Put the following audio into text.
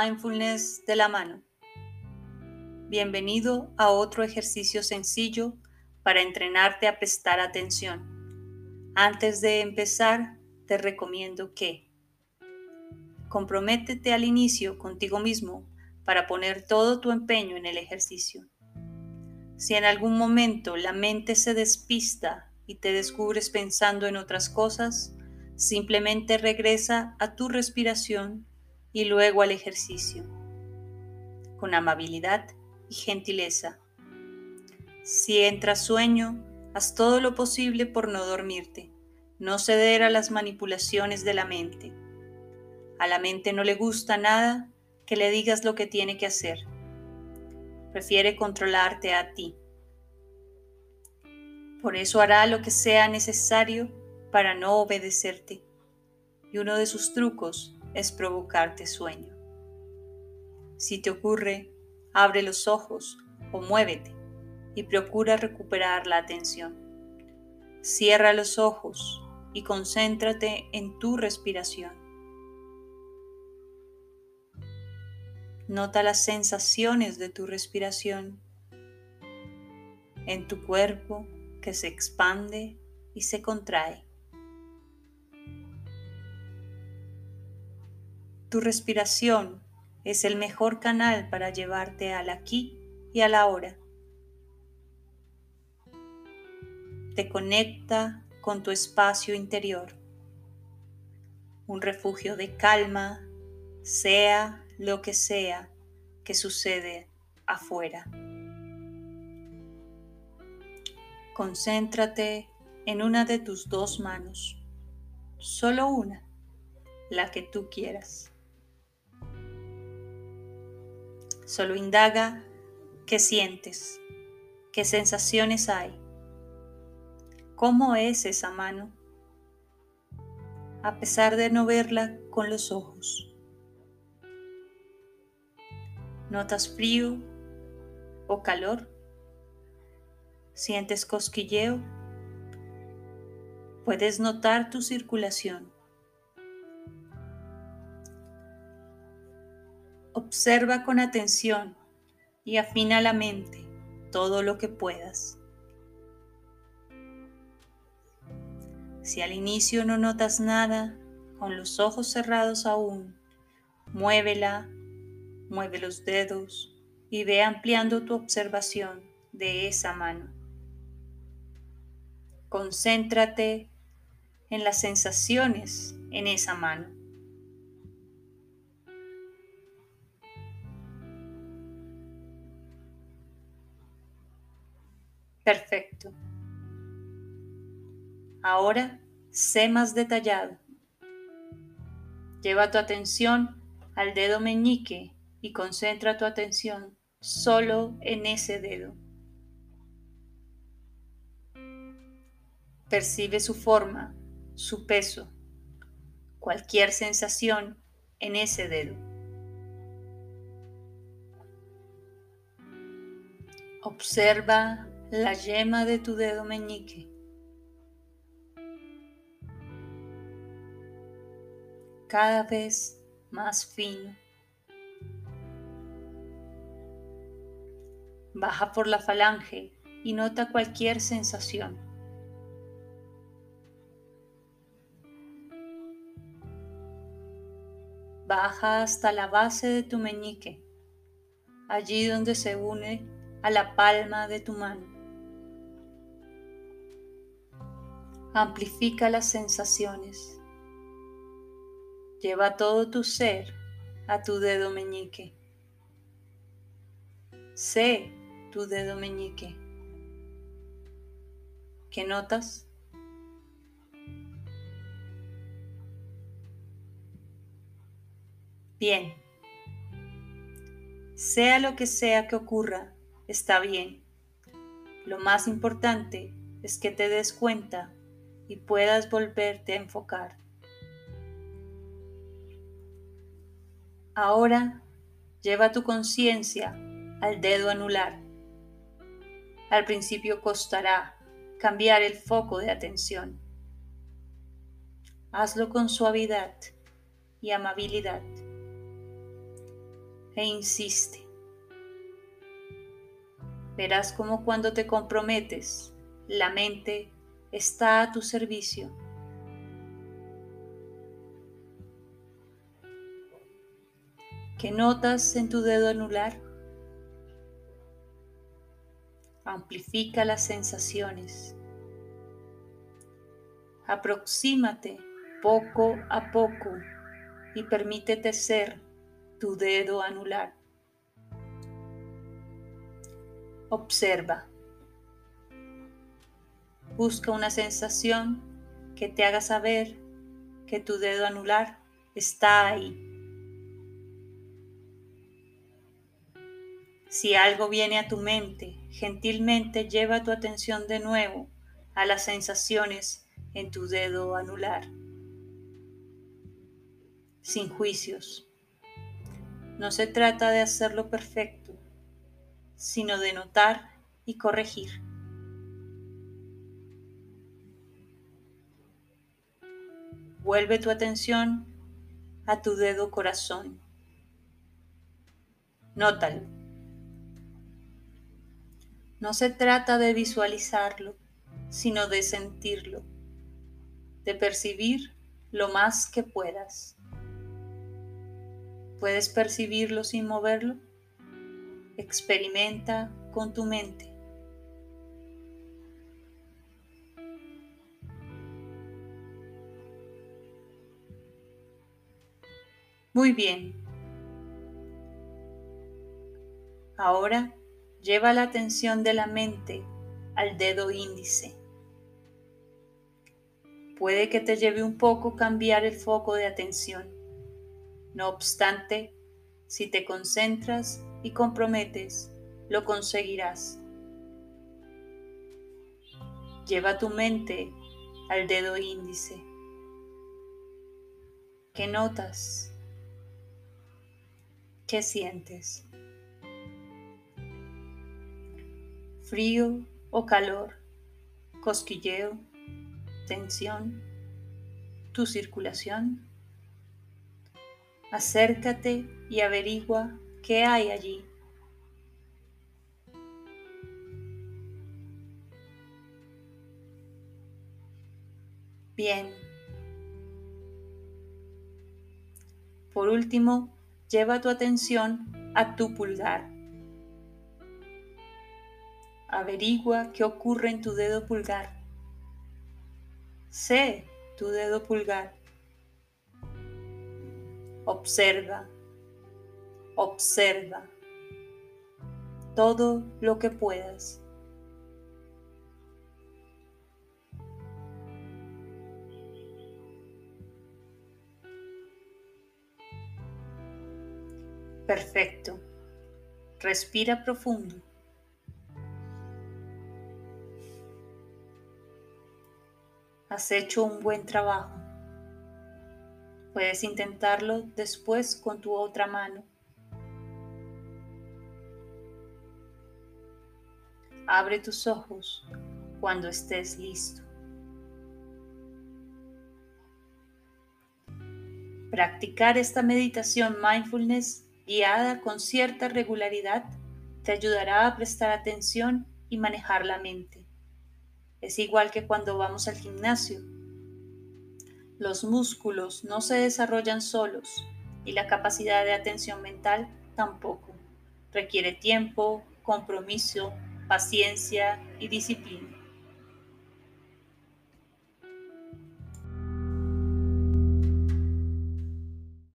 Mindfulness de la mano. Bienvenido a otro ejercicio sencillo para entrenarte a prestar atención. Antes de empezar, te recomiendo que comprométete al inicio contigo mismo para poner todo tu empeño en el ejercicio. Si en algún momento la mente se despista y te descubres pensando en otras cosas, simplemente regresa a tu respiración y luego al ejercicio, con amabilidad y gentileza. Si entras sueño, haz todo lo posible por no dormirte, no ceder a las manipulaciones de la mente. A la mente no le gusta nada que le digas lo que tiene que hacer. Prefiere controlarte a ti. Por eso hará lo que sea necesario para no obedecerte. Y uno de sus trucos es provocarte sueño. Si te ocurre, abre los ojos o muévete y procura recuperar la atención. Cierra los ojos y concéntrate en tu respiración. Nota las sensaciones de tu respiración en tu cuerpo que se expande y se contrae. Tu respiración es el mejor canal para llevarte al aquí y a la hora. Te conecta con tu espacio interior, un refugio de calma, sea lo que sea que sucede afuera. Concéntrate en una de tus dos manos, solo una, la que tú quieras. Solo indaga qué sientes, qué sensaciones hay, cómo es esa mano, a pesar de no verla con los ojos. ¿Notas frío o calor? ¿Sientes cosquilleo? Puedes notar tu circulación. Observa con atención y afina la mente todo lo que puedas. Si al inicio no notas nada, con los ojos cerrados aún, muévela, mueve los dedos y ve ampliando tu observación de esa mano. Concéntrate en las sensaciones en esa mano. Perfecto. Ahora sé más detallado. Lleva tu atención al dedo meñique y concentra tu atención solo en ese dedo. Percibe su forma, su peso, cualquier sensación en ese dedo. Observa la yema de tu dedo meñique. Cada vez más fino. Baja por la falange y nota cualquier sensación. Baja hasta la base de tu meñique, allí donde se une a la palma de tu mano. Amplifica las sensaciones. Lleva todo tu ser a tu dedo meñique. Sé tu dedo meñique. ¿Qué notas? Bien. Sea lo que sea que ocurra, está bien. Lo más importante es que te des cuenta y puedas volverte a enfocar. Ahora lleva tu conciencia al dedo anular. Al principio costará cambiar el foco de atención. Hazlo con suavidad y amabilidad. e insiste. Verás como cuando te comprometes, la mente está a tu servicio. ¿Qué notas en tu dedo anular? Amplifica las sensaciones. Aproxímate poco a poco y permítete ser tu dedo anular. Observa. Busca una sensación que te haga saber que tu dedo anular está ahí. Si algo viene a tu mente, gentilmente lleva tu atención de nuevo a las sensaciones en tu dedo anular. Sin juicios. No se trata de hacerlo perfecto, sino de notar y corregir. Vuelve tu atención a tu dedo corazón. Nótalo. No se trata de visualizarlo, sino de sentirlo, de percibir lo más que puedas. ¿Puedes percibirlo sin moverlo? Experimenta con tu mente. Muy bien. Ahora lleva la atención de la mente al dedo índice. Puede que te lleve un poco cambiar el foco de atención. No obstante, si te concentras y comprometes, lo conseguirás. Lleva tu mente al dedo índice. ¿Qué notas? ¿Qué sientes? ¿Frío o calor? ¿Cosquilleo? ¿Tensión? ¿Tu circulación? Acércate y averigua qué hay allí. Bien. Por último, lleva tu atención a tu pulgar. Averigua qué ocurre en tu dedo pulgar. Sé tu dedo pulgar. Observa, observa todo lo que puedas. Perfecto. Respira profundo. Has hecho un buen trabajo. Puedes intentarlo después con tu otra mano. Abre tus ojos cuando estés listo. Practicar esta meditación mindfulness guiada con cierta regularidad te ayudará a prestar atención y manejar la mente. Es igual que cuando vamos al gimnasio los músculos no se desarrollan solos y la capacidad de atención mental tampoco. Requiere tiempo, compromiso, paciencia y disciplina.